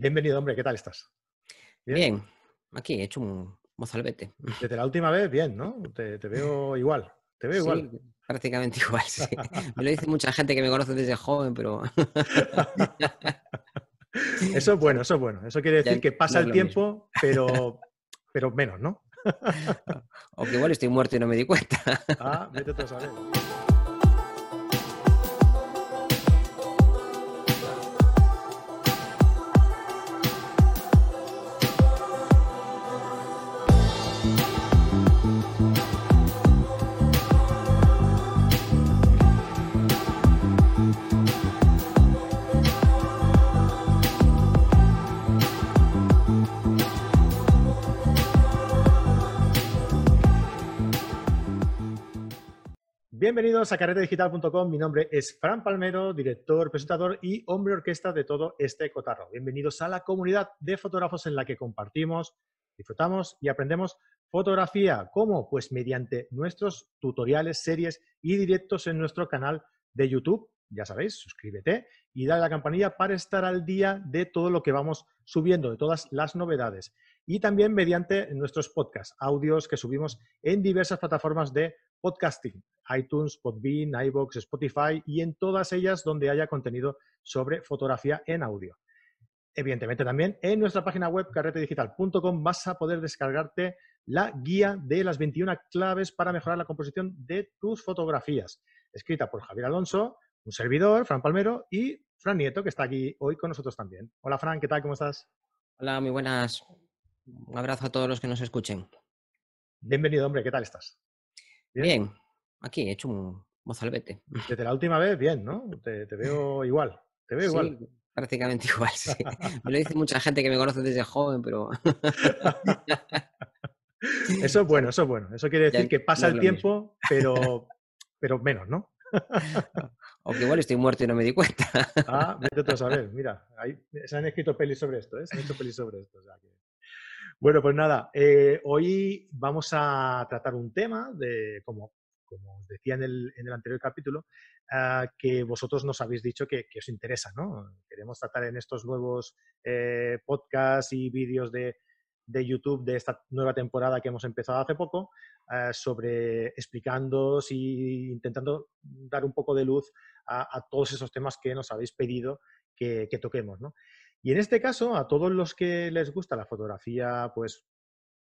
Bienvenido, hombre, ¿qué tal estás? Bien, aquí he hecho un mozalbete. Desde la última vez, bien, ¿no? Te, veo igual, te veo igual. Sí, prácticamente igual, sí. Me lo dice mucha gente que me conoce desde joven, pero... Eso es bueno, eso es bueno. Eso quiere decir que pasa el tiempo, pero, pero menos, ¿no? O que igual estoy muerto y no me di cuenta. Ah, vete a saber. Bienvenidos a carretedigital.com. Mi nombre es Fran Palmero, director, presentador y hombre orquesta de todo este cotarro. Bienvenidos a la comunidad de fotógrafos en la que compartimos, disfrutamos y aprendemos fotografía. ¿Cómo? Pues mediante nuestros tutoriales, series y directos en nuestro canal de YouTube. Ya sabéis, suscríbete y dale a la campanilla para estar al día de todo lo que vamos subiendo, de todas las novedades. Y también mediante nuestros podcasts, audios que subimos en diversas plataformas de podcasting, iTunes, Podbean, iVoox, Spotify y en todas ellas donde haya contenido sobre fotografía en audio. Evidentemente también en nuestra página web carretedigital.com vas a poder descargarte la guía de las 21 claves para mejorar la composición de tus fotografías, escrita por Javier Alonso, un servidor, Fran Palmero, y Fran Nieto, que está aquí hoy con nosotros también. Hola Fran, ¿qué tal? ¿Cómo estás? Hola, muy buenas. Un abrazo a todos los que nos escuchen. Bienvenido, hombre, ¿qué tal estás? Bien, aquí he hecho un mozalbete. Desde la última vez, bien, ¿no? Te, veo igual, te veo igual. Prácticamente igual, sí. Me lo dice mucha gente que me conoce desde joven, pero... Eso es bueno, eso es bueno. Eso quiere decir que pasa el tiempo, pero, pero menos, ¿no? O que igual estoy muerto y no me di cuenta. Ah, vete tú a saber. Mira, se han escrito pelis sobre esto, ¿eh? Se han escrito pelis sobre esto. Bueno, pues nada, eh, hoy vamos a tratar un tema, de, como, como os decía en el, en el anterior capítulo, ah, que vosotros nos habéis dicho que, os interesa, ¿no? Queremos tratar en estos nuevos eh, podcasts y vídeos de, de, YouTube de esta nueva temporada que hemos empezado hace poco, ah, sobre explicando y intentando dar un poco de luz a, todos esos temas que nos habéis pedido que, que toquemos, ¿no? Y en este caso, a todos los que les gusta la fotografía, pues,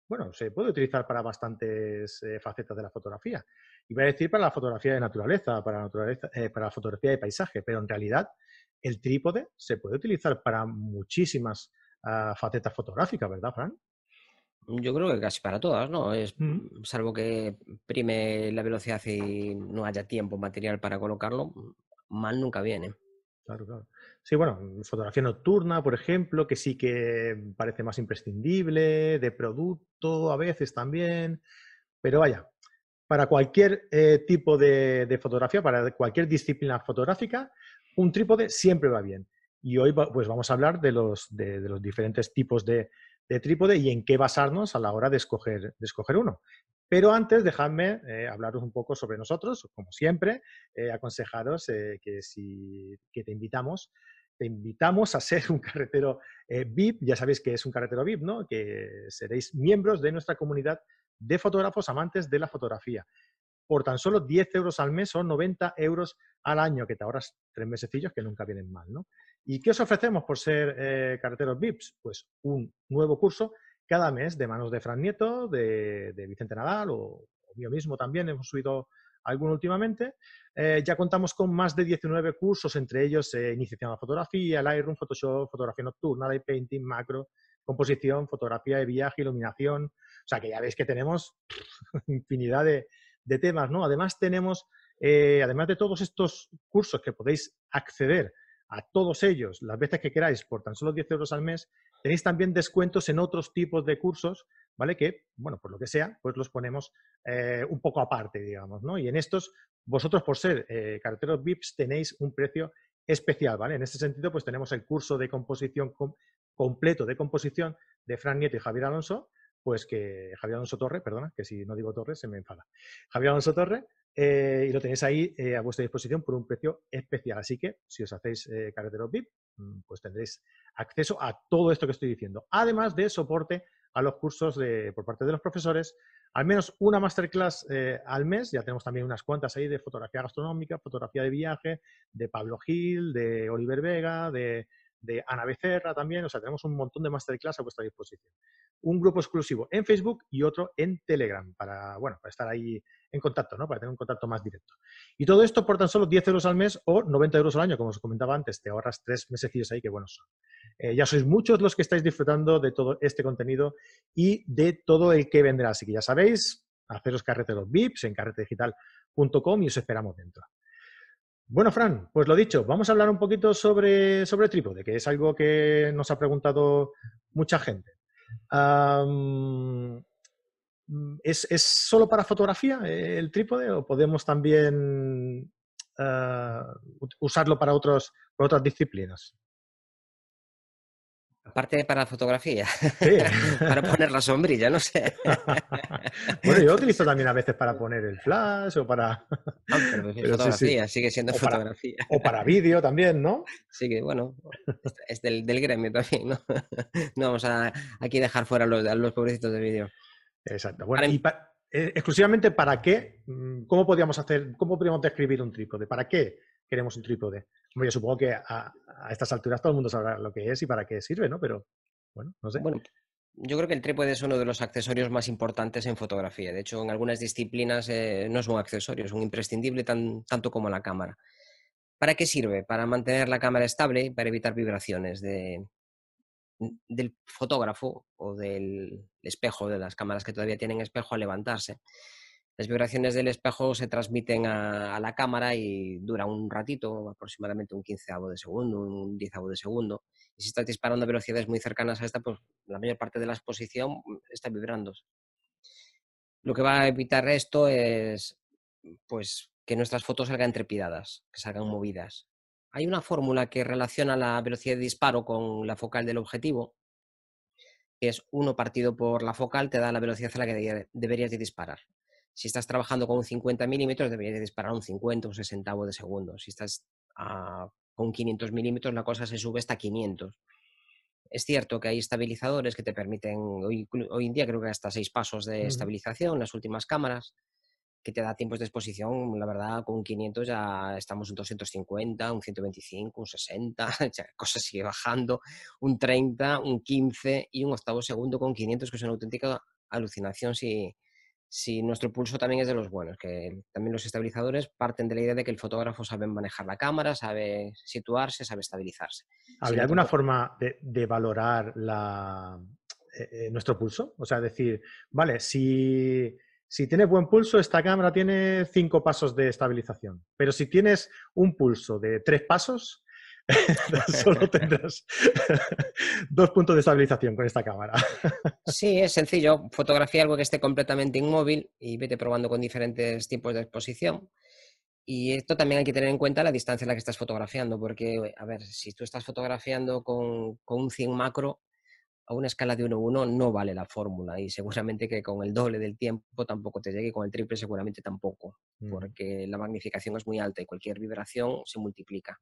bueno, se puede utilizar para bastantes eh, facetas de la fotografía. Iba a decir para la fotografía de naturaleza, para, naturaleza, eh, para la fotografía de paisaje, pero en realidad el trípode se puede utilizar para muchísimas ah, facetas fotográficas, ¿verdad, Fran? Yo creo que casi para todas, ¿no? Es, mm. Salvo que prime la velocidad y no haya tiempo material para colocarlo, mal nunca viene. Claro, claro. Sí, bueno, fotografía nocturna, por ejemplo, que sí que parece más imprescindible, de producto a veces también, pero vaya, para cualquier eh, tipo de, fotografía, para cualquier disciplina fotográfica, un trípode siempre va bien. Y hoy pues vamos a hablar de los, de, los diferentes tipos de, trípode y en qué basarnos a la hora de escoger, de escoger uno. Pero antes, dejadme eh, hablaros un poco sobre nosotros, como siempre, eh, aconsejaros eh, que, si, que te invitamos te invitamos a ser un carretero VIP. Ya sabéis que es un carretero VIP, ¿no? Que seréis miembros de nuestra comunidad de fotógrafos amantes de la fotografía. Por tan solo 10 euros al mes o 90 euros al año, que te ahorras tres mesecillos que nunca vienen mal, ¿no? ¿Y qué os ofrecemos por ser carreteros VIPs? Pues un nuevo curso cada mes de manos de Fran Nieto, de, Vicente Nadal o, mío mismo también, hemos subido alguno últimamente. Eh, ya contamos con más de 19 cursos, entre ellos eh, iniciación a la fotografía, Lightroom, Photoshop, fotografía nocturna, light painting, macro, composición, fotografía de viaje, iluminación. O sea que ya veis que tenemos infinidad de, temas, ¿no? Además tenemos, eh, además de todos estos cursos que podéis acceder a todos ellos las veces que queráis por tan solo 10 euros al mes, tenéis también descuentos en otros tipos de cursos, ¿vale? Que, bueno, por lo que sea, pues los ponemos eh, un poco aparte, digamos, ¿no? Y en estos, vosotros por ser eh, carteros VIPs tenéis un precio especial, ¿vale? En este sentido, pues tenemos el curso de composición completo de composición de Fran Nieto y Javier Alonso, pues que Javier Alonso Torre, perdona, que si no digo Torre se me enfada. Javier Alonso Torre, eh, y lo tenéis ahí eh, a vuestra disposición por un precio especial. Así que si os hacéis eh, carreteros VIP, mm, pues tendréis acceso a todo esto que estoy diciendo. Además de soporte a los cursos de, por parte de los profesores, al menos una masterclass eh, al mes, ya tenemos también unas cuantas ahí de fotografía gastronómica, fotografía de viaje, de Pablo Gil, de Oliver Vega, de de Ana Becerra también, o sea, tenemos un montón de masterclass a vuestra disposición. Un grupo exclusivo en Facebook y otro en Telegram para, bueno, para estar ahí en contacto, ¿no? Para tener un contacto más directo. Y todo esto por tan solo 10 euros al mes o 90 euros al año, como os comentaba antes, te ahorras tres mesecillos ahí, que buenos son. Eh, ya sois muchos los que estáis disfrutando de todo este contenido y de todo el que vendrá. Así que ya sabéis, haceros carreteros VIPs en carretedigital.com y os esperamos dentro. Bueno, Fran, pues lo dicho, vamos a hablar un poquito sobre, sobre trípode, que es algo que nos ha preguntado mucha gente. ¿es, solo para fotografía el trípode o podemos también ah, usarlo para, para otras disciplinas? Aparte para fotografía, para poner la sombrilla, no sé. bueno, yo utilizo también a veces para poner el flash o para... pero, fotografía, sigue siendo fotografía. o para vídeo también, ¿no? Sí, que bueno, es del, gremio también, ¿no? No vamos a aquí dejar fuera los, a los pobrecitos de vídeo. Exacto. Bueno, y eh, exclusivamente para qué, mm, ¿cómo podríamos hacer, cómo podríamos describir un trípode? ¿Para qué queremos un trípode? yo supongo que a, estas alturas todo el mundo sabrá lo que es y para qué sirve, ¿no? Pero, bueno, no sé. Bueno, yo creo que el trípode es uno de los accesorios más importantes en fotografía. De hecho, en algunas disciplinas eh, no es un accesorio, es un imprescindible tanto como la cámara. ¿Para qué sirve? Para mantener la cámara estable y para evitar vibraciones de, del fotógrafo o del espejo, de las cámaras que todavía tienen espejo, al levantarse. Las vibraciones del espejo se transmiten a, la cámara y dura un ratito, aproximadamente un quinceavo de segundo, un diezavo de segundo. Y si estás disparando a velocidades muy cercanas a esta, pues la mayor parte de la exposición está vibrando. Lo que va a evitar esto es pues, que nuestras fotos salgan trepidadas, que salgan movidas. Hay una fórmula que relaciona la velocidad de disparo con la focal del objetivo, que es uno partido por la focal, te da la velocidad a la que deberías de disparar. Si estás trabajando con un 50 milímetros, deberías disparar un 50, un 60 de segundo. Si estás ah, con 500 milímetros, la cosa se sube hasta 500. Es cierto que hay estabilizadores que te permiten, hoy, en día creo que hasta seis pasos de estabilización, las últimas cámaras, que te da tiempos de exposición, la verdad, con un 500 ya estamos en 250, un 125, un 60, la cosa sigue bajando, un 30, un 15 y un octavo segundo con 500, que es una auténtica alucinación si, si nuestro pulso también es de los buenos, que también los estabilizadores parten de la idea de que el fotógrafo sabe manejar la cámara, sabe situarse, sabe estabilizarse. ¿Habría alguna forma de, valorar eh, eh, nuestro pulso? O sea, decir, vale, si, si tienes buen pulso, esta cámara tiene cinco pasos de estabilización, pero si tienes un pulso de tres pasos, solo tendrás dos puntos de estabilización con esta cámara. sí, es sencillo. Fotografía algo que esté completamente inmóvil y vete probando con diferentes tipos de exposición. Y esto también hay que tener en cuenta la distancia en la que estás fotografiando, porque, a ver, si tú estás fotografiando con, con un 100 macro, a una escala de 1-1 no vale la fórmula y seguramente que con el doble del tiempo tampoco te llegue y con el triple seguramente tampoco, mm. porque la magnificación es muy alta y cualquier vibración se multiplica.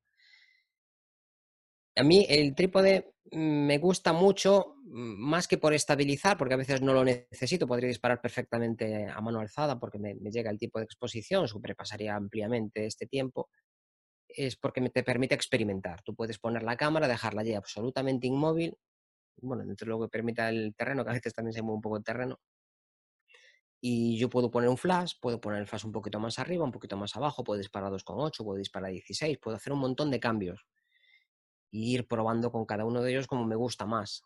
A mí el trípode me gusta mucho, mm, más que por estabilizar, porque a veces no lo necesito, podría disparar perfectamente a mano alzada porque me, llega el tipo de exposición, sobrepasaría ampliamente este tiempo, es porque me te permite experimentar. Tú puedes poner la cámara, dejarla allí absolutamente inmóvil, bueno, dentro de lo que permita el terreno, que a veces también se mueve un poco el terreno, y yo puedo poner un flash, puedo poner el flash un poquito más arriba, un poquito más abajo, puedo disparar 2,8, puedo disparar 16, puedo hacer un montón de cambios y ir probando con cada uno de ellos como me gusta más.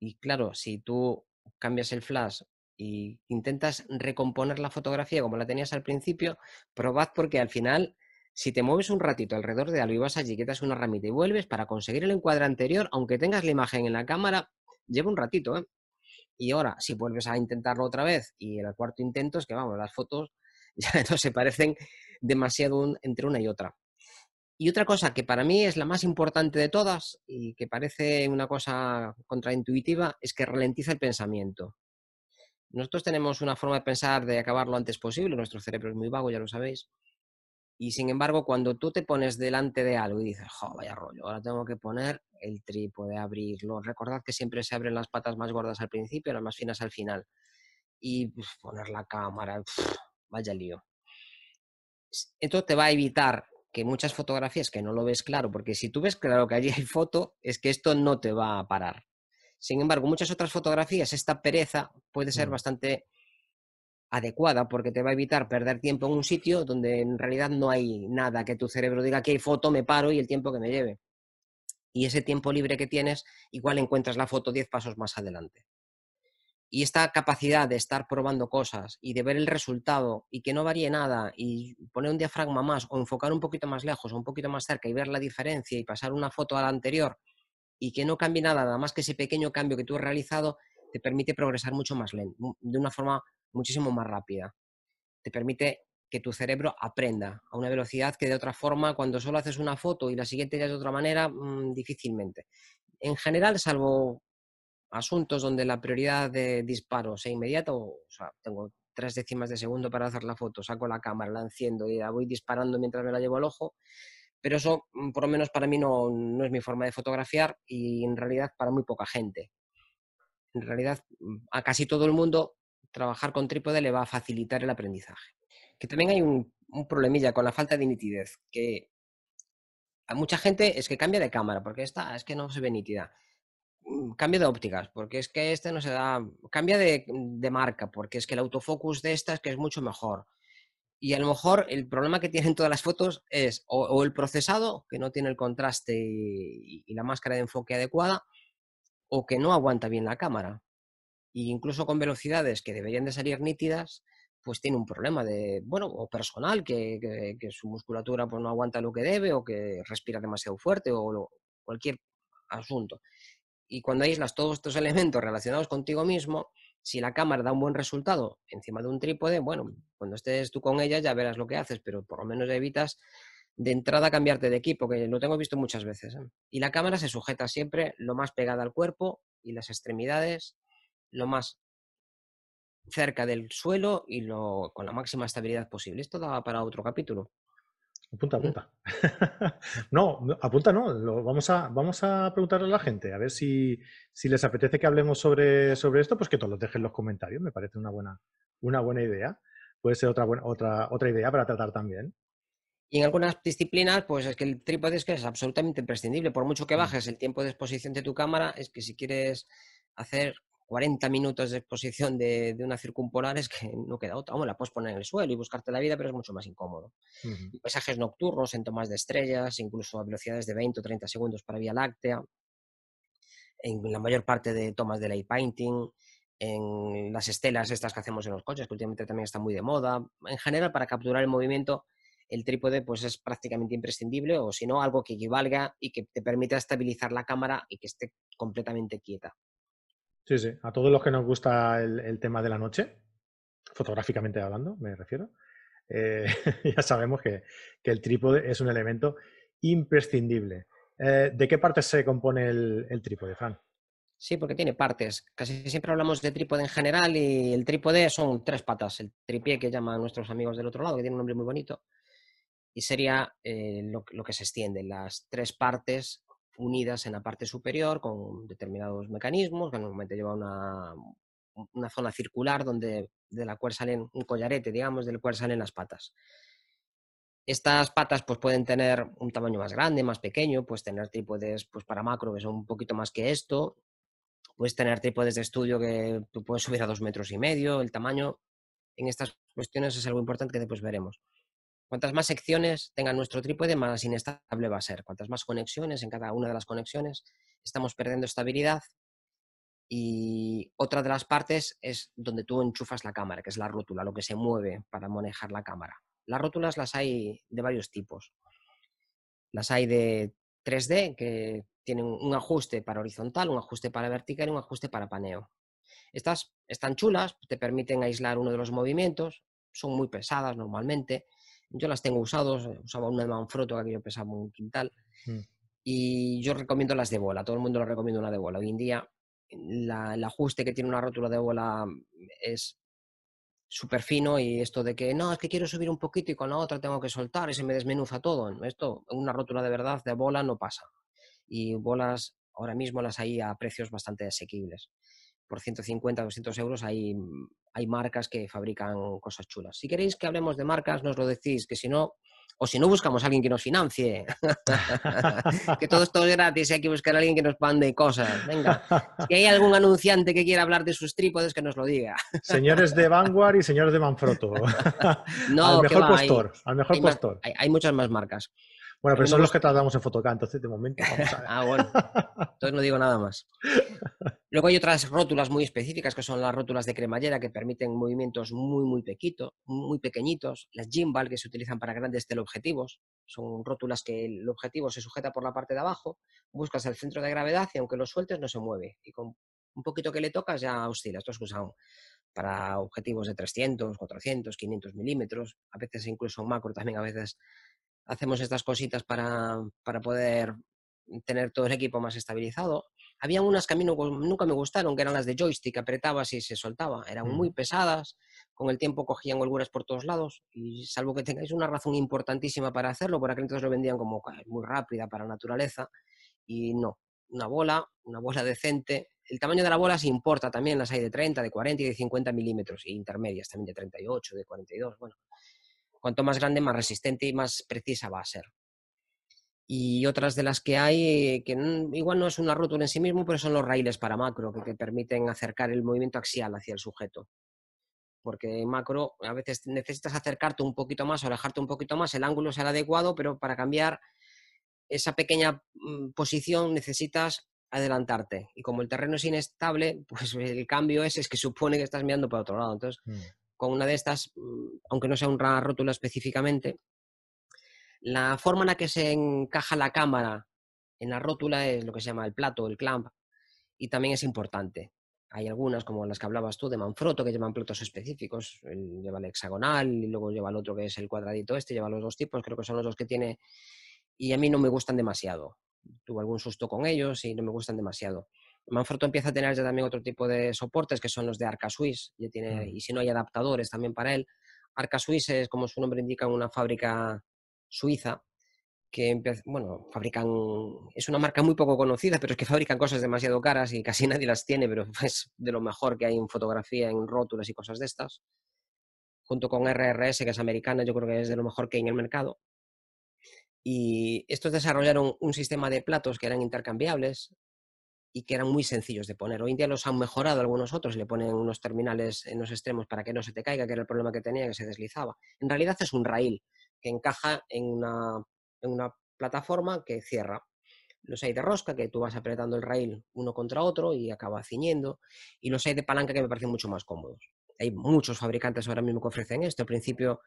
Y claro, si tú cambias el flash y intentas recomponer la fotografía como la tenías al principio, probad porque al final, si te mueves un ratito alrededor de algo y vas allí, quitas una ramita y vuelves para conseguir el encuadre anterior, aunque tengas la imagen en la cámara, lleva un ratito, ¿eh? Y ahora, si vuelves a intentarlo otra vez y el cuarto intento es que, vamos, las fotos ya no se parecen demasiado entre una y otra. Y otra cosa que para mí es la más importante de todas y que parece una cosa contraintuitiva es que ralentiza el pensamiento. Nosotros tenemos una forma de pensar de acabar lo antes posible, nuestro cerebro es muy vago, ya lo sabéis, Y sin embargo, cuando tú te pones delante de algo y dices, jo, vaya rollo, ahora tengo que poner el trípode, abrirlo. Recordad que siempre se abren las patas más gordas al principio las más finas al final. Y poner la cámara, vaya lío. Esto te va a evitar que muchas fotografías que no lo ves claro, porque si tú ves claro que allí hay foto, es que esto no te va a parar. Sin embargo, muchas otras fotografías, esta pereza puede ser mm. bastante adecuada porque te va a evitar perder tiempo en un sitio donde en realidad no hay nada que tu cerebro diga que hay foto, me paro y el tiempo que me lleve. Y ese tiempo libre que tienes, igual encuentras la foto 10 pasos más adelante. Y esta capacidad de estar probando cosas y de ver el resultado y que no varíe nada y poner un diafragma más o enfocar un poquito más lejos o un poquito más cerca y ver la diferencia y pasar una foto a la anterior y que no cambie nada, nada más que ese pequeño cambio que tú has realizado, te permite progresar mucho más lento, de una forma muchísimo más rápida. Te permite que tu cerebro aprenda a una velocidad que de otra forma, cuando solo haces una foto y la siguiente ya es de otra manera, mm, difícilmente. En general, salvo asuntos donde la prioridad de disparo sea inmediata, o, sea, tengo tres décimas de segundo para hacer la foto, saco la cámara, la enciendo y la voy disparando mientras me la llevo al ojo, pero eso, mm, por lo menos para mí, no, no es mi forma de fotografiar y en realidad para muy poca gente. En realidad, mm, a casi todo el mundo trabajar con trípode le va a facilitar el aprendizaje. Que también hay un, problemilla con la falta de nitidez, que a mucha gente es que cambia de cámara, porque esta es que no se ve nítida. Mm, cambia de ópticas, porque es que este no se da. Cambia de, marca, porque es que el autofocus de esta es que es mucho mejor. Y a lo mejor el problema que tienen todas las fotos es o, el procesado, que no tiene el contraste y, la máscara de enfoque adecuada, o que no aguanta bien la cámara y incluso con velocidades que deberían de salir nítidas, pues tiene un problema de, bueno, o personal, que, su musculatura pues, no aguanta lo que debe o que respira demasiado fuerte o cualquier asunto. Y cuando aíslas todos estos elementos relacionados contigo mismo, si la cámara da un buen resultado encima de un trípode, bueno, cuando estés tú con ella ya verás lo que haces, pero por lo menos evitas de entrada cambiarte de equipo, que lo tengo visto muchas veces. ¿eh? Y la cámara se sujeta siempre lo más pegada al cuerpo y las extremidades lo más cerca del suelo y lo, con la máxima estabilidad posible. Esto daba para otro capítulo. Apunta, apunta. no, apunta no. Lo, vamos, a, vamos a preguntarle a la gente, a ver si, si les apetece que hablemos sobre, sobre esto, pues que todos los dejen en los comentarios. Me parece una buena, una buena idea. Puede ser otra, buena, otra, otra idea para tratar también. Y en algunas disciplinas, pues es que el trípode es que es absolutamente imprescindible. Por mucho que mm. bajes el tiempo de exposición de tu cámara, es que si quieres hacer 40 minutos de exposición de, una circumpolar es que no queda otra. Vamos, la puedes poner en el suelo y buscarte la vida, pero es mucho más incómodo. Paisajes nocturnos en tomas de estrellas, incluso a velocidades de 20 o 30 segundos para Vía Láctea, en la mayor parte de tomas de light painting, en las estelas estas que hacemos en los coches, que últimamente también están muy de moda. En general, para capturar el movimiento, el trípode pues es prácticamente imprescindible, o si no, algo que equivalga y que te permita estabilizar la cámara y que esté completamente quieta. Sí, sí. A todos los que nos gusta el, tema de la noche, fotográficamente hablando, me refiero, eh, ya sabemos que, el trípode es un elemento imprescindible. Eh, ¿De qué partes se compone el, trípode, Fran? Sí, porque tiene partes. Casi siempre hablamos de trípode en general y el trípode son tres patas. El tripié que llaman nuestros amigos del otro lado, que tiene un nombre muy bonito, y sería eh, lo, que se extiende, las tres partes unidas en la parte superior con determinados mecanismos, que normalmente lleva una, una zona circular donde, de la cual salen un collarete, digamos, del cual salen las patas. Estas patas pues, pueden tener un tamaño más grande, más pequeño, puedes tener trípodes pues, para macro que son un poquito más que esto, puedes tener trípodes de estudio que tú puedes subir a dos metros y medio, el tamaño en estas cuestiones es algo importante que después veremos. Cuantas más secciones tenga nuestro trípode, más inestable va a ser. Cuantas más conexiones en cada una de las conexiones, estamos perdiendo estabilidad. Y otra de las partes es donde tú enchufas la cámara, que es la rótula, lo que se mueve para manejar la cámara. Las rótulas las hay de varios tipos. Las hay de 3D, que tienen un ajuste para horizontal, un ajuste para vertical y un ajuste para paneo. Estas están chulas, te permiten aislar uno de los movimientos, son muy pesadas normalmente, yo las tengo usados, eh, usaba una de Manfrotto que yo pesaba un quintal. Mm. Y yo recomiendo las de bola, todo el mundo lo recomienda una de bola. Hoy en día el ajuste que tiene una rótula de bola es súper fino y esto de que no, es que quiero subir un poquito y con la otra tengo que soltar y se me desmenuza todo. Esto, una rótula de verdad de bola no pasa. Y bolas ahora mismo las hay a precios bastante asequibles. Por 150, 200 euros hay, hay marcas que fabrican cosas chulas. Si queréis que hablemos de marcas, nos lo decís, que si no, o si no buscamos a alguien que nos financie. que todo esto es gratis y hay que buscar a alguien que nos mande cosas. Venga, si hay algún anunciante que quiera hablar de sus trípodes, que nos lo diga. señores de Vanguard y señores de Manfrotto. no, al mejor postor, al mejor postor. hay, muchas más marcas. Bueno, pero son los que tratamos en Photocard, entonces de momento vamos a ver. ah, bueno. Entonces no digo nada más. Luego hay otras rótulas muy específicas que son las rótulas de cremallera que permiten movimientos muy, muy, pequito, muy pequeñitos. Las gimbal que se utilizan para grandes teleobjetivos. Son rótulas que el objetivo se sujeta por la parte de abajo, buscas el centro de gravedad y aunque lo sueltes no se mueve. Y con un poquito que le tocas ya oscila. Esto es usado para objetivos de 300, 400, 500 milímetros, a veces incluso macro también a veces hacemos estas cositas para, poder tener todo el equipo más estabilizado. Había unas que a mí nunca me gustaron, que eran las de joystick, apretabas y se soltaba. Eran muy mm. pesadas, con el tiempo cogían holguras por todos lados y salvo que tengáis una razón importantísima para hacerlo, por aquel entonces lo vendían como muy rápida para naturaleza y no. Una bola, una bola decente. El tamaño de la bola se importa también, las hay de 30, de 40 y de 50 milímetros, y intermedias también de 38, de 42. Bueno, Cuanto más grande, más resistente y más precisa va a ser. Y otras de las que hay, que igual no es una rótula en sí mismo, pero son los raíles para macro, que te permiten acercar el movimiento axial hacia el sujeto. Porque macro a veces necesitas acercarte un poquito más o alejarte un poquito más, el ángulo el adecuado, pero para cambiar esa pequeña mm, posición necesitas adelantarte. Y como el terreno es inestable, pues el cambio es que supone que estás mirando para otro lado. Entonces, mm con una de estas, mm, aunque no sea una rótula específicamente, la forma en la que se encaja la cámara en la rótula es lo que se llama el plato, el clamp, y también es importante. Hay algunas, como las que hablabas tú, de Manfrotto, que llevan platos específicos. lleva el hexagonal y luego lleva el otro que es el cuadradito este, lleva los dos tipos, creo que son los dos que tiene. Y a mí no me gustan demasiado. Tuve algún susto con ellos y no me gustan demasiado. Manfrotto empieza a tener ya también otro tipo de soportes que son los de Arca Swiss, y, tiene, mm. y si no hay adaptadores también para él. Arca Swiss es, como su nombre indica, una fábrica suiza que bueno, fabrican, es una marca muy poco conocida, pero es que fabrican cosas demasiado caras y casi nadie las tiene, pero es de lo mejor que hay en fotografía, en rótulas y cosas de estas. Junto con RRS, que es americana, yo creo que es de lo mejor que hay en el mercado. Y estos desarrollaron un sistema de platos que eran intercambiables, y que eran muy sencillos de poner. Hoy en día los han mejorado algunos otros, le ponen unos terminales en los extremos para que no se te caiga, que era el problema que tenía, que se deslizaba. En realidad es un rail que encaja en una, en una plataforma que cierra. Los hay de rosca, que tú vas apretando el rail uno contra otro y acaba ciñendo. Y los hay de palanca, que me parecen mucho más cómodos. Hay muchos fabricantes ahora mismo que ofrecen esto. Al principio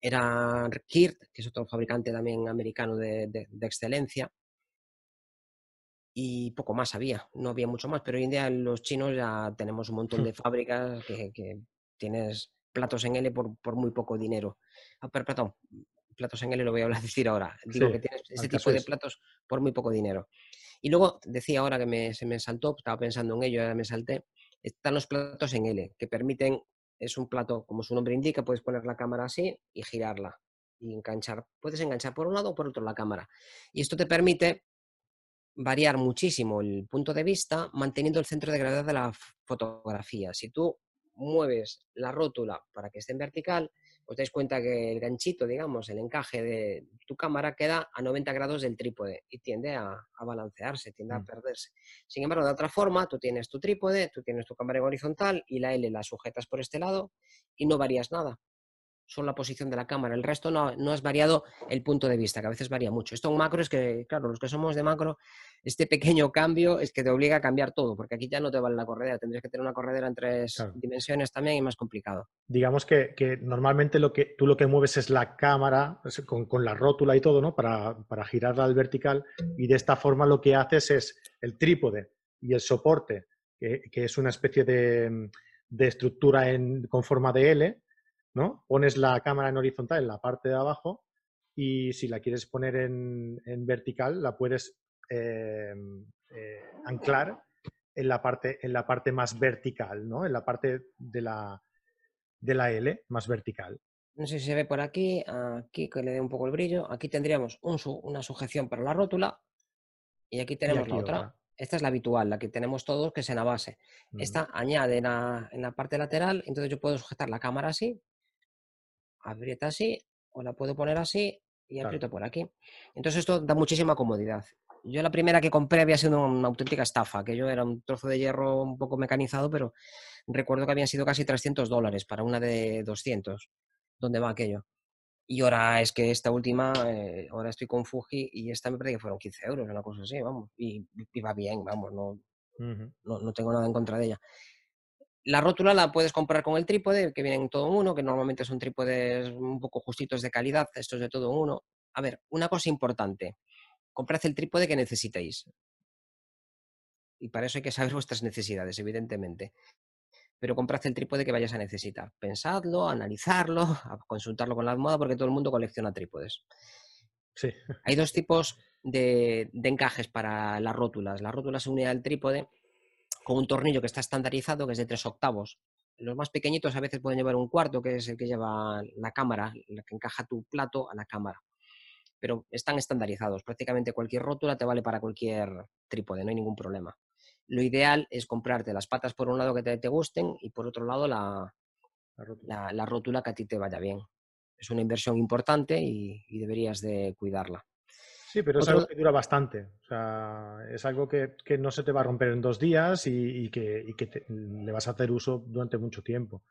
era Kirt, que es otro fabricante también americano de, de excelencia, y poco más había, no había mucho más, pero hoy en día los chinos ya tenemos un montón de fábricas que, tienes platos en L por, por muy poco dinero. Ah, pero, perdón, platos en L lo voy a decir ahora. Digo que tienes ese tipo de platos por muy poco dinero. Y luego decía ahora que se me saltó, estaba pensando en ello, ahora me salté, están los platos en L, que permiten, es un plato, como su nombre indica, puedes poner la cámara así y girarla y enganchar. Puedes enganchar por un lado o por otro la cámara. Y esto te permite variar muchísimo el punto de vista manteniendo el centro de gravedad de la fotografía. Si tú mueves la rótula para que esté en vertical, os dais cuenta que el ganchito, digamos, el encaje de tu cámara queda a 90 grados del trípode y tiende a, balancearse, tiende a mm. perderse. Sin embargo, de otra forma, tú tienes tu trípode, tú tienes tu cámara en horizontal y la L la sujetas por este lado y no varías nada solo la posición de la cámara. El resto no, no, has variado el punto de vista, que a veces varía mucho. Esto en macro es que, claro, los que somos de macro, este pequeño cambio es que te obliga a cambiar todo, porque aquí ya no te vale la corredera. Tendrías que tener una corredera en tres dimensiones también y más complicado. Digamos que, normalmente lo que, tú lo que mueves es la cámara con, la rótula y todo, ¿no? Para, girarla al vertical y de esta forma lo que haces es el trípode y el soporte, que, es una especie de, estructura en, con forma de L, ¿no? Pones la cámara en horizontal en la parte de abajo y si la quieres poner en, vertical la puedes em, eh, anclar en la, parte, en la parte más vertical, ¿no? En la parte de la, de la L más vertical. No sé si se ve por aquí, aquí que le dé un poco el brillo. Aquí tendríamos una sujeción para la rótula y aquí tenemos la otra. Esta es la habitual, la que tenemos todos, que es en la base. Esta añade en la, parte lateral, entonces yo puedo sujetar la cámara así, aprieta así, o la puedo poner así y aprieto por aquí. Entonces esto da muchísima comodidad. Yo la primera que compré había sido una auténtica estafa, que yo era un trozo de hierro un poco mecanizado, pero recuerdo que habían sido casi 300 dólares para una de 200. ¿Dónde va aquello? Y ahora es que esta última, eh, ahora estoy con Fuji y esta me parece que fueron 15 euros, una cosa así, vamos. Y, va bien, vamos, no, no, tengo nada en contra de ella. La rótula la puedes comprar con el trípode, que viene en todo uno, que normalmente son trípodes un poco justitos de calidad, estos de todo uno. A ver, una cosa importante, comprad el trípode que necesitéis. Y para eso hay que saber vuestras necesidades, evidentemente. Pero comprad el trípode que vayas a necesitar. Pensadlo, analizarlo, consultarlo con la almohada, porque todo el mundo colecciona trípodes. Sí. Hay dos tipos de, encajes para las rótulas. La rótula se une al trípode con un tornillo que está estandarizado, que es de tres octavos. Los más pequeñitos a veces pueden llevar un cuarto, que es el que lleva la cámara, la que encaja tu plato a la cámara pero están estandarizados. Prácticamente cualquier rótula te vale para cualquier trípode, no hay ningún problema. Lo ideal es comprarte las patas por un lado que te, gusten y por otro lado la, la, rótula. que a ti te vaya bien. Es una inversión importante y, deberías de cuidarla. Sí, pero es algo que dura bastante. O sea, es algo que, no se te va a romper en dos días y, que, le vas a hacer uso durante mucho tiempo.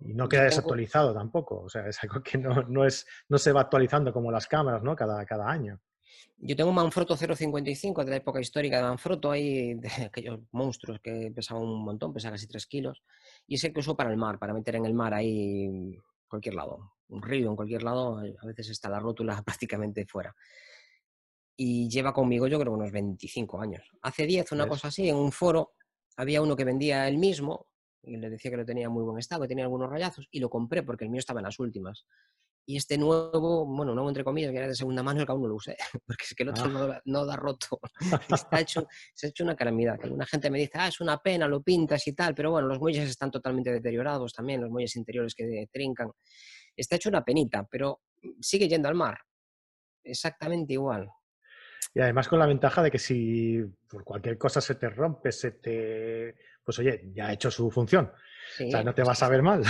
Y no queda desactualizado tampoco. O sea, es algo que no, es, no se va actualizando como las cámaras, ¿no? Cada, cada año. Yo tengo un Manfrotto 055 de la época histórica de Manfrotto, ahí de aquellos monstruos que pesaban un montón, pesaba casi 3 kilos. Y ese que uso para el mar, para meter en el mar ahí cualquier lado. Un río, en cualquier lado, a veces está la rótula prácticamente fuera. Y lleva conmigo yo creo unos 25 años. Hace 10, una cosa así, en un foro había uno que vendía el mismo, y le decía que lo tenía muy buen estado, que tenía algunos rayazos, y lo compré porque el mío estaba en las últimas. Y este nuevo, bueno, nuevo entre comillas, que era de segunda mano, el que aún no lo usé, porque es que el otro ah. no, da roto. Está hecho, se ha hecho una calamidad. Alguna gente me dice, ah, es una pena, lo pintas y tal, pero bueno, los muelles están totalmente deteriorados también, los muelles interiores que trincan. Está hecho una penita, pero sigue yendo al mar. Exactamente igual. Y además con la ventaja de que si por cualquier cosa se te rompe, se te pues oye, ya ha hecho su función. o sea, no te vas a ver mal.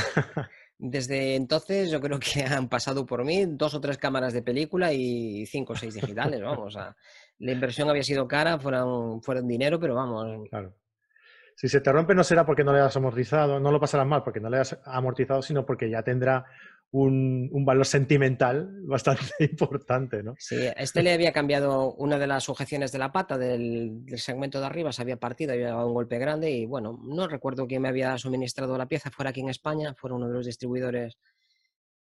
Desde entonces yo creo que han pasado por mí dos o tres cámaras de película y cinco o seis digitales, vamos. la inversión había sido cara, fueron, fueron dinero, pero vamos. Claro. Si se te rompe no será porque no le has amortizado, no lo pasarás mal porque no le has amortizado, sino porque ya tendrá un, valor sentimental bastante importante, ¿no? Sí, este le había cambiado una de las sujeciones de la pata del, segmento de arriba, se había partido, había dado un golpe grande y bueno, no recuerdo quién me había suministrado la pieza, fuera aquí en España, fue uno de los distribuidores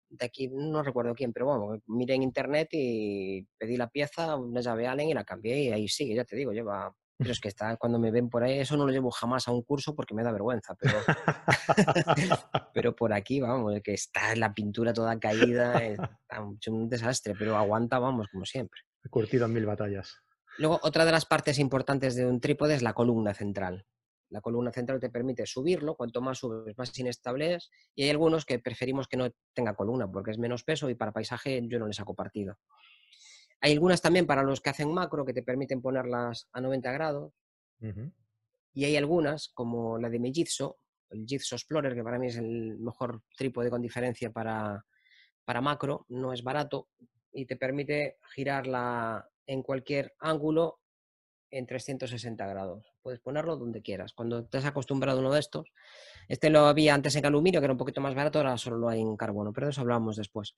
de aquí, no recuerdo quién, pero bueno, miré en internet y pedí la pieza, una llave Allen y la cambié y ahí sigue, ya te digo, lleva pero es que está, cuando me ven por ahí, eso no lo llevo jamás a un curso porque me da vergüenza. Pero, pero por aquí, vamos, que está la pintura toda caída, está un desastre, pero aguanta, vamos, como siempre. He curtido en mil batallas. Luego, otra de las partes importantes de un trípode es la columna central. La columna central te permite subirlo, cuanto más subes, más inestable es. Y hay algunos que preferimos que no tenga columna porque es menos peso y para paisaje yo no le saco partido. Hay algunas también para los que hacen macro que te permiten ponerlas a 90 grados. Y hay algunas, como la de mi Jitsu, el Jitsu Explorer, que para mí es el mejor trípode con diferencia para, para macro, no es barato y te permite girarla en cualquier ángulo en 360 grados. Puedes ponerlo donde quieras. Cuando te has acostumbrado a uno de estos, este lo había antes en aluminio, que era un poquito más barato, ahora solo lo hay en carbono, pero de eso hablábamos después.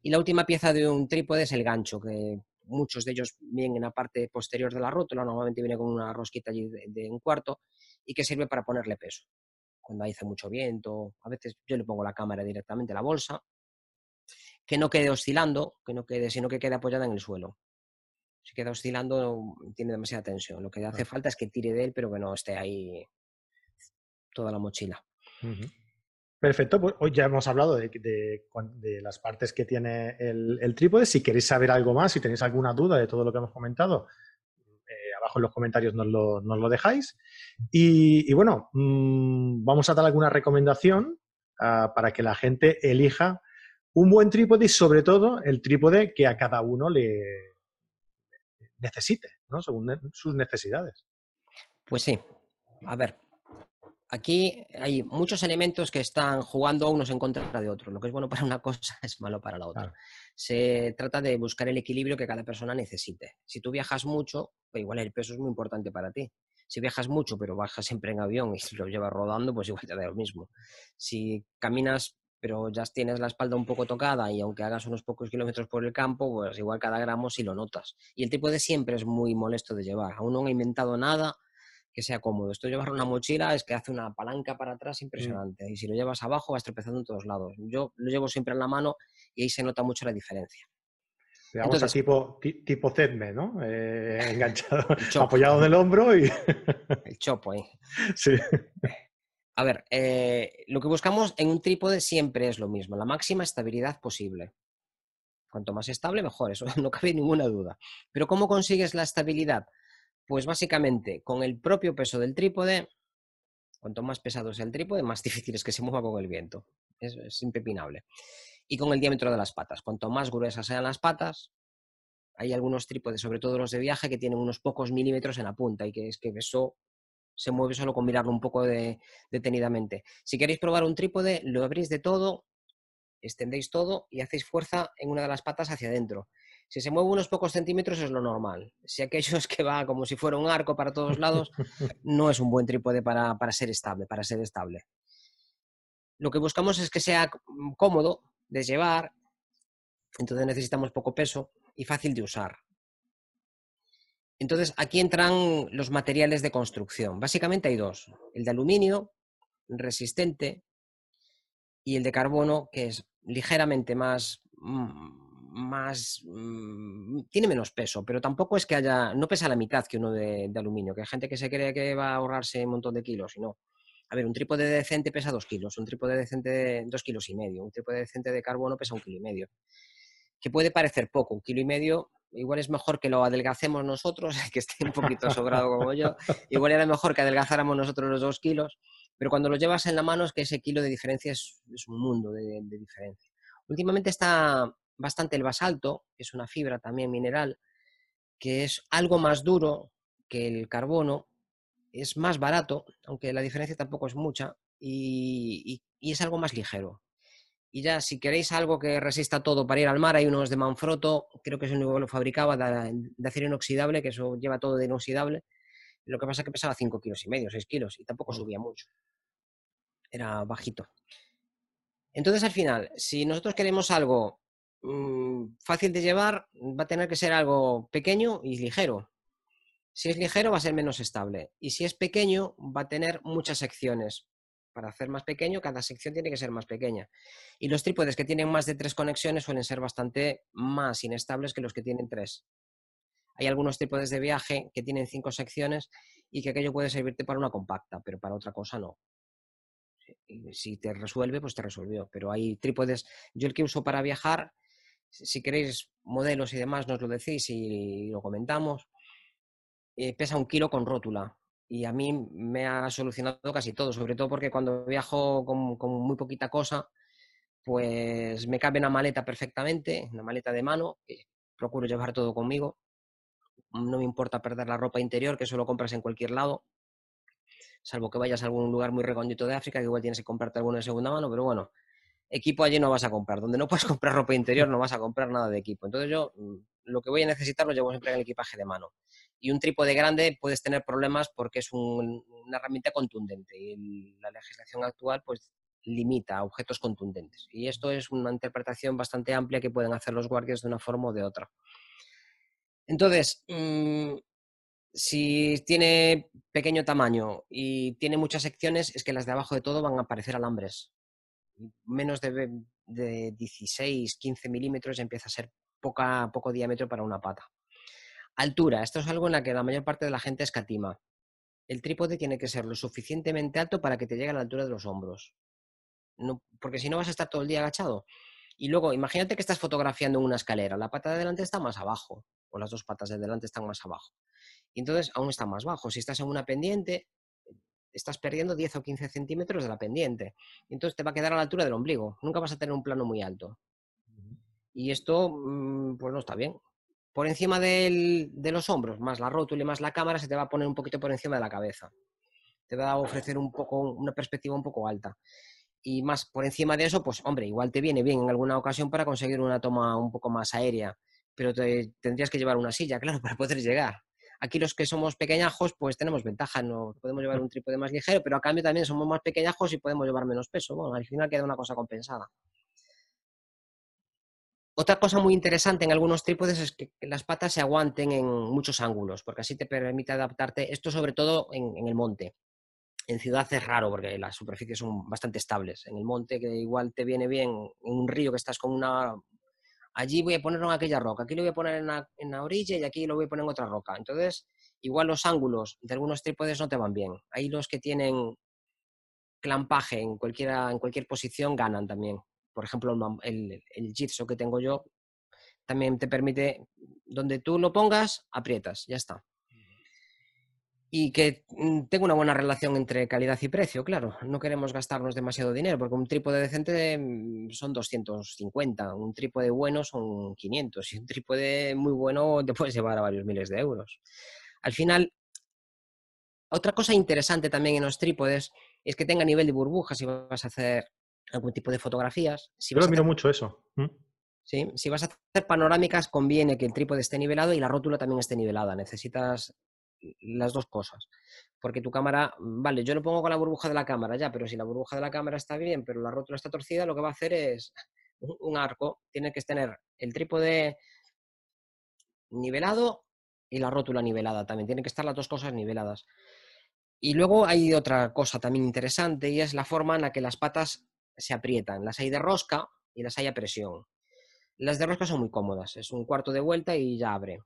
Y la última pieza de un trípode es el gancho, que muchos de ellos vienen en la parte posterior de la rótula, normalmente viene con una rosquita allí de, un cuarto y que sirve para ponerle peso. Cuando hace mucho viento, a veces yo le pongo la cámara directamente a la bolsa, que no quede oscilando, que no quede, sino que quede apoyada en el suelo si queda oscilando, tiene demasiada tensión. Lo que hace falta es que tire de él, pero que no esté ahí toda la mochila. Perfecto, pues hoy ya hemos hablado de, las partes que tiene el, trípode. Si queréis saber algo más, si tenéis alguna duda de todo lo que hemos comentado, eh, abajo en los comentarios nos lo, dejáis. Y, bueno, mm, vamos a dar alguna recomendación ah, para que la gente elija un buen trípode y sobre todo el trípode que a cada uno le necesite, ¿no? según sus necesidades. Pues sí. A ver, aquí hay muchos elementos que están jugando unos en contra de otros. Lo que es bueno para una cosa es malo para la otra. Se trata de buscar el equilibrio que cada persona necesite. Si tú viajas mucho, pues igual el peso es muy importante para ti. Si viajas mucho, pero bajas siempre en avión y lo llevas rodando, pues igual te da lo mismo. Si caminas, pero ya tienes la espalda un poco tocada y aunque hagas unos pocos kilómetros por el campo, pues igual cada gramo sí lo notas. Y el tipo de siempre es muy molesto de llevar. Aún no han inventado nada que sea cómodo. Esto llevar una mochila es que hace una palanca para atrás mm. impresionante. Y si lo llevas abajo vas tropezando en todos lados. Yo lo llevo siempre en la mano y ahí se nota mucho la diferencia. Entonces, tipo, tipo Zedme, ¿no? Eh, enganchado, apoyado del hombro y... El chopo ahí. Sí. A ver, eh, lo que buscamos en un trípode siempre es lo mismo, la máxima estabilidad posible. Cuanto más estable, mejor, eso no cabe ninguna duda. Pero ¿cómo consigues la estabilidad? Pues básicamente, con el propio peso del trípode, cuanto más pesado sea el trípode, más difícil es que se mueva con el viento. Es, es impepinable. Y con el diámetro de las patas. Cuanto más gruesas sean las patas, hay algunos trípodes, sobre todo los de viaje, que tienen unos pocos milímetros en la punta y que es que eso se mueve solo con mirarlo un poco detenidamente. Si queréis probar un trípode, lo abrís de todo, extendéis todo y hacéis fuerza en una de las patas hacia adentro. Si se mueve unos pocos centímetros es lo normal. Si aquello es que va como si fuera un arco para todos lados, no es un buen trípode para, ser estable, para ser estable. Lo que buscamos es que sea cómodo de llevar, entonces necesitamos poco peso y fácil de usar. Entonces, aquí entran los materiales de construcción. Básicamente hay dos. El de aluminio, resistente, y el de carbono, que es ligeramente más, mm, más mm, tiene menos peso, pero tampoco es que haya, no pesa la mitad que uno de, aluminio, que hay gente que se cree que va a ahorrarse un montón de kilos, y no. A ver, un trípode decente pesa dos kilos, un trípode decente dos kilos y medio, un trípode decente de carbono pesa un kilo y medio. Que puede parecer poco, un kilo y medio, igual es mejor que lo adelgacemos nosotros, que esté un poquito sobrado como yo, igual era mejor que adelgazáramos nosotros los dos kilos, pero cuando lo llevas en la mano es que ese kilo de diferencia es, un mundo de diferencia. Últimamente está bastante el basalto, que es una fibra también mineral, que es algo más duro que el carbono, es más barato, aunque la diferencia tampoco es mucha, y, es algo más ligero. Y ya, si queréis algo que resista todo para ir al mar, hay unos de Manfrotto, creo que es el único que lo fabricaba, de, acero inoxidable, que eso lleva todo de inoxidable. Lo que pasa es que pesaba 5 kilos y medio, 6 kilos, y tampoco subía mucho. Era bajito. Entonces, al final, si nosotros queremos algo Mm, fácil de llevar, va a tener que ser algo pequeño y ligero. Si es ligero, va a ser menos estable. Y si es pequeño, va a tener muchas secciones. Para hacer más pequeño, cada sección tiene que ser más pequeña. Y los trípodes que tienen más de tres conexiones suelen ser bastante más inestables que los que tienen tres. Hay algunos trípodes de viaje que tienen cinco secciones y que aquello puede servirte para una compacta, pero para otra cosa no si te resuelve, pues te resolvió. Pero hay trípodes. Yo el que uso para viajar si queréis modelos y demás, nos lo decís y lo comentamos. Eh, pesa un kilo con rótula y a mí me ha solucionado casi todo, sobre todo porque cuando viajo con, muy poquita cosa, pues me cabe una maleta perfectamente, una maleta de mano, que procuro llevar todo conmigo. No me importa perder la ropa interior, que eso lo compras en cualquier lado, salvo que vayas a algún lugar muy recóndito de África, que igual tienes que comprarte alguno de segunda mano, pero bueno, equipo allí no vas a comprar. Donde no puedes comprar ropa interior, no vas a comprar nada de equipo. Entonces yo mm, lo que voy a necesitar lo llevo siempre en el equipaje de mano. Y un trípode grande puedes tener problemas porque es una herramienta contundente y la legislación actual pues limita a objetos contundentes. Y esto es una interpretación bastante amplia que pueden hacer los guardias de una forma o de otra. Entonces, mm, si tiene pequeño tamaño y tiene muchas secciones, es que las de abajo de todo van a parecer alambres menos de, 16, 15 milímetros ya empieza a ser poca, poco diámetro para una pata. Altura, esto es algo en la que la mayor parte de la gente escatima. El trípode tiene que ser lo suficientemente alto para que te llegue a la altura de los hombros. No, porque si no vas a estar todo el día agachado. Y luego, imagínate que estás fotografiando en una escalera, la pata de delante está más abajo, o las dos patas de delante están más abajo. Y entonces aún está más bajo. Si estás en una pendiente, estás perdiendo 10 o 15 centímetros de la pendiente. Entonces te va a quedar a la altura del ombligo. Nunca vas a tener un plano muy alto. Y esto, mm, pues no está bien. Por encima de los hombros, más la rótula y más la cámara, se te va a poner un poquito por encima de la cabeza. Te va a ofrecer un poco, una perspectiva un poco alta. Y más por encima de eso, pues hombre, igual te viene bien en alguna ocasión para conseguir una toma un poco más aérea, pero te, tendrías que llevar una silla, claro, para poder llegar. Aquí los que somos pequeñajos, pues tenemos ventaja, no podemos llevar un trípode más ligero, pero a cambio también somos más pequeñajos y podemos llevar menos peso. Bueno, al final queda una cosa compensada. Otra cosa muy interesante en algunos trípodes es que las patas se aguanten en muchos ángulos, porque así te permite adaptarte, esto sobre todo en, el monte. En ciudad es raro porque las superficies son bastante estables. En el monte, que igual te viene bien, en un río que estás con una allí voy a ponerlo en aquella roca, aquí lo voy a poner en la, orilla y aquí lo voy a poner en otra roca. Entonces, igual los ángulos de algunos trípodes no te van bien. Hay los que tienen clampaje en, cualquiera, en cualquier posición ganan también. Por ejemplo, el, el, Jitsu que tengo yo también te permite, donde tú lo pongas, aprietas, ya está y que mm, tenga una buena relación entre calidad y precio, claro. No queremos gastarnos demasiado dinero, porque un trípode decente mm, son 250, un trípode bueno son 500, y un trípode muy bueno te puedes llevar a varios miles de euros. Al final, otra cosa interesante también en los trípodes es que tenga nivel de burbujas si vas a hacer algún tipo de fotografías. Si Yo lo miro mucho eso. ¿sí? Si vas a hacer panorámicas, conviene que el trípode esté nivelado y la rótula también esté nivelada. Necesitas las dos cosas. Porque tu cámara, vale, yo lo pongo con la burbuja de la cámara ya, pero si la burbuja de la cámara está bien, pero la rótula está torcida, lo que va a hacer es un arco. Tiene que tener el trípode nivelado y la rótula nivelada también. Tienen que estar las dos cosas niveladas. Y luego hay otra cosa también interesante y es la forma en la que las patas se aprietan. Las hay de rosca y las hay a presión. Las de rosca son muy cómodas, es un cuarto de vuelta y ya abre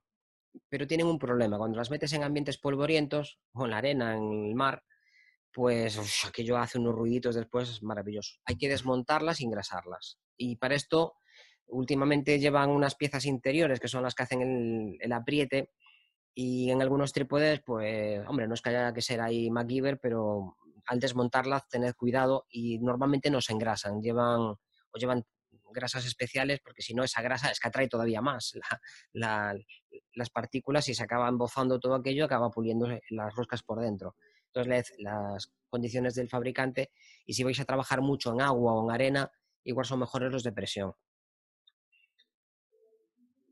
pero tienen un problema. Cuando las metes en ambientes polvorientos o en la arena, en el mar, pues aquello hace unos ruiditos después maravilloso. Hay que desmontarlas y engrasarlas. Y para esto, últimamente llevan unas piezas interiores que son las que hacen el, el apriete. Y en algunos trípodes, pues, hombre, no es que haya que ser ahí MacGyver, pero al desmontarlas, tened cuidado y normalmente no se engrasan. Llevan o llevan grasas especiales, porque si no, esa grasa es que atrae todavía más las partículas y se acaba embozando todo aquello, acaba puliendo las roscas por dentro. Entonces, las condiciones del fabricante, y si vais a trabajar mucho en agua o en arena, igual son mejores los de presión.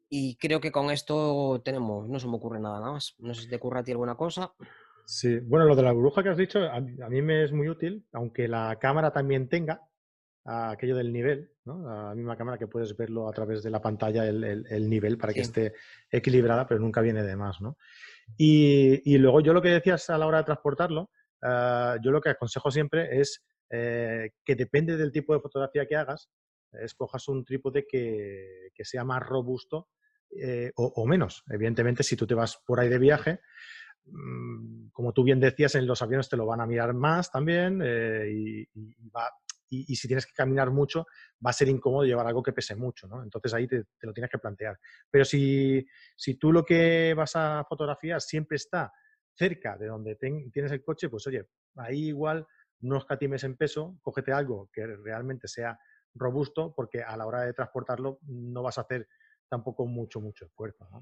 Y creo que con esto tenemos, no se me ocurre nada más. No sé si te ocurre a ti alguna cosa. Sí, bueno, lo de la burbuja que has dicho, a, mí me es muy útil, aunque la cámara también tenga, aquello del nivel, ¿no? la misma cámara que puedes verlo a través de la pantalla, el, nivel para que esté equilibrada, pero nunca viene de más. ¿no? Y, luego yo lo que decías a la hora de transportarlo, ah, yo lo que aconsejo siempre es eh, que depende del tipo de fotografía que hagas, escojas un trípode que, que sea más robusto eh, o, menos. Evidentemente, si tú te vas por ahí de viaje, como tú bien decías, en los aviones te lo van a mirar más también eh, y, y y, si tienes que caminar mucho, va a ser incómodo llevar algo que pese mucho, ¿no? Entonces ahí te, lo tienes que plantear. Pero si, si, tú lo que vas a fotografiar siempre está cerca de donde tienes el coche, pues oye, ahí igual no escatimes en peso, cógete algo que realmente sea robusto, porque a la hora de transportarlo no vas a hacer tampoco mucho, mucho esfuerzo. ¿no?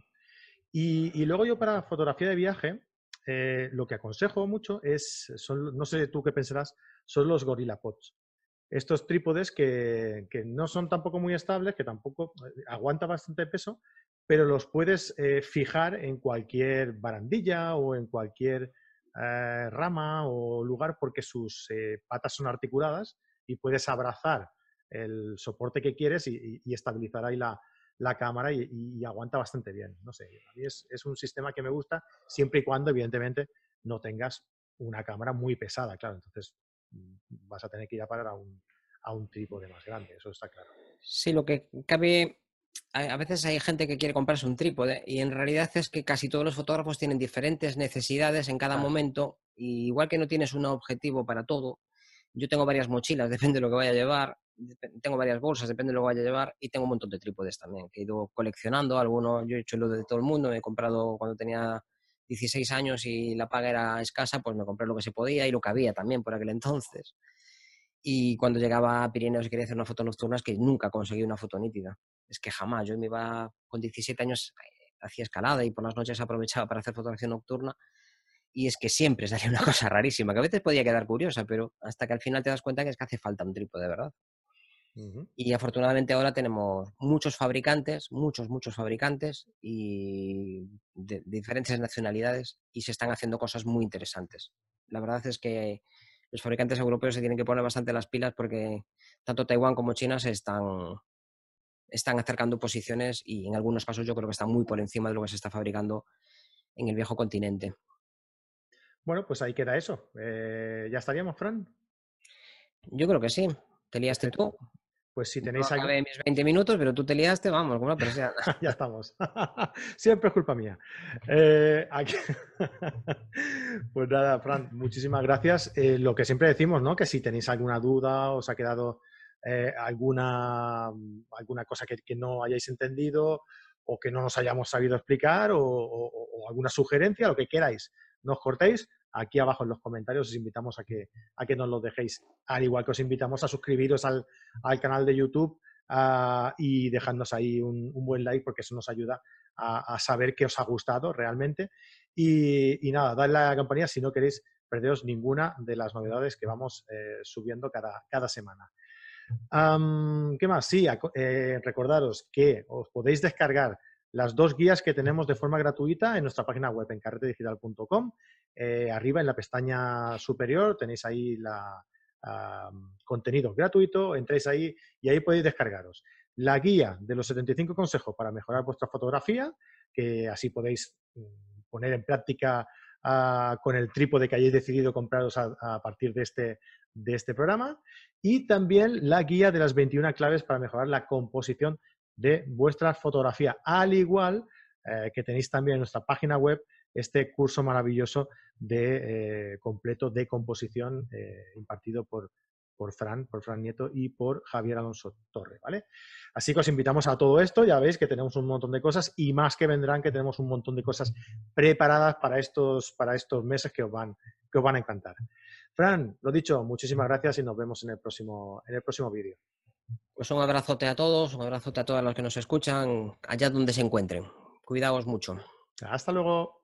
Y, luego yo para fotografía de viaje, eh, lo que aconsejo mucho es, son, no sé tú qué pensarás, son los Gorilla Pods. Estos trípodes que, no son tampoco muy estables, que tampoco eh, aguanta bastante peso, pero los puedes eh, fijar en cualquier barandilla o en cualquier rama o lugar porque sus patas son articuladas y puedes abrazar el soporte que quieres y, estabilizar ahí la, cámara y, aguanta bastante bien. No sé, a mí es, es un sistema que me gusta siempre y cuando, evidentemente, no tengas una cámara muy pesada, claro. Entonces, vas a tener que ir a parar a un, a un trípode más grande, eso está claro. Sí, lo que cabe, a veces hay gente que quiere comprarse un trípode y en realidad es que casi todos los fotógrafos tienen diferentes necesidades en cada momento, y igual que no tienes un objetivo para todo, yo tengo varias mochilas, depende de lo que vaya a llevar, tengo varias bolsas, depende de lo que vaya a llevar, y tengo un montón de trípodes también, que he ido coleccionando, algunos, yo he hecho lo de todo el mundo, he comprado cuando tenía 16 años y la paga era escasa, pues me compré lo que se podía y lo que había también por aquel entonces. Y cuando llegaba a Pirineos y quería hacer una foto nocturna, es que nunca conseguí una foto nítida. Es que jamás. Yo me iba con 17 años, eh, hacía escalada y por las noches aprovechaba para hacer fotografía nocturna. Y es que siempre salía una cosa rarísima, que a veces podía quedar curiosa, pero hasta que al final te das cuenta que es que hace falta un trípode de verdad. Y afortunadamente ahora tenemos muchos fabricantes, muchos, muchos fabricantes y de, diferentes nacionalidades y se están haciendo cosas muy interesantes. La verdad es que los fabricantes europeos se tienen que poner bastante las pilas porque tanto Taiwán como China se están, están acercando posiciones y en algunos casos yo creo que están muy por encima de lo que se está fabricando en el viejo continente. Bueno, pues ahí queda eso. Eh, ¿Ya estaríamos, Fran? Yo creo que sí. ¿Te liaste tú? Pues si tenéis algo... mis 20 minutos, pero tú te liaste, vamos, como ya estamos. Siempre es culpa mía. Eh, pues nada, Fran, muchísimas gracias. Eh, lo que siempre decimos, ¿no? Que si tenéis alguna duda, os ha quedado eh, alguna, alguna cosa que, no hayáis entendido o que no nos hayamos sabido explicar o alguna sugerencia, lo que queráis, no os cortéis, aquí abajo en los comentarios os invitamos a que, a que nos lo dejéis. Al igual que os invitamos a suscribiros al, canal de YouTube ah, y dejadnos ahí un, buen like porque eso nos ayuda a, saber que os ha gustado realmente. Y, nada, dadle a la campanilla si no queréis perderos ninguna de las novedades que vamos eh, subiendo cada, cada semana. ¿Qué más? Sí, eh, recordaros que os podéis descargar las dos guías que tenemos de forma gratuita en nuestra página web en carretedigital.com. Eh, arriba en la pestaña superior tenéis ahí la contenido gratuito, entréis ahí y ahí podéis descargaros la guía de los 75 consejos para mejorar vuestra fotografía, que así podéis mm, poner en práctica ah, con el trípode que hayáis decidido compraros a, partir de este, de este programa. Y también la guía de las 21 claves para mejorar la composición de vuestra fotografía, al igual eh, que tenéis también en nuestra página web este curso maravilloso de eh, completo de composición eh, impartido por, por Fran, por Fran Nieto y por Javier Alonso Torre, ¿vale? Así que os invitamos a todo esto, ya veis que tenemos un montón de cosas y más que vendrán que tenemos un montón de cosas preparadas para estos, para estos meses que os van, que os van a encantar. Fran, lo dicho, muchísimas gracias y nos vemos en el próximo, en el próximo vídeo. Pues un abrazote a todos, un abrazote a todos los que nos escuchan, allá donde se encuentren. Cuidaos mucho. Hasta luego.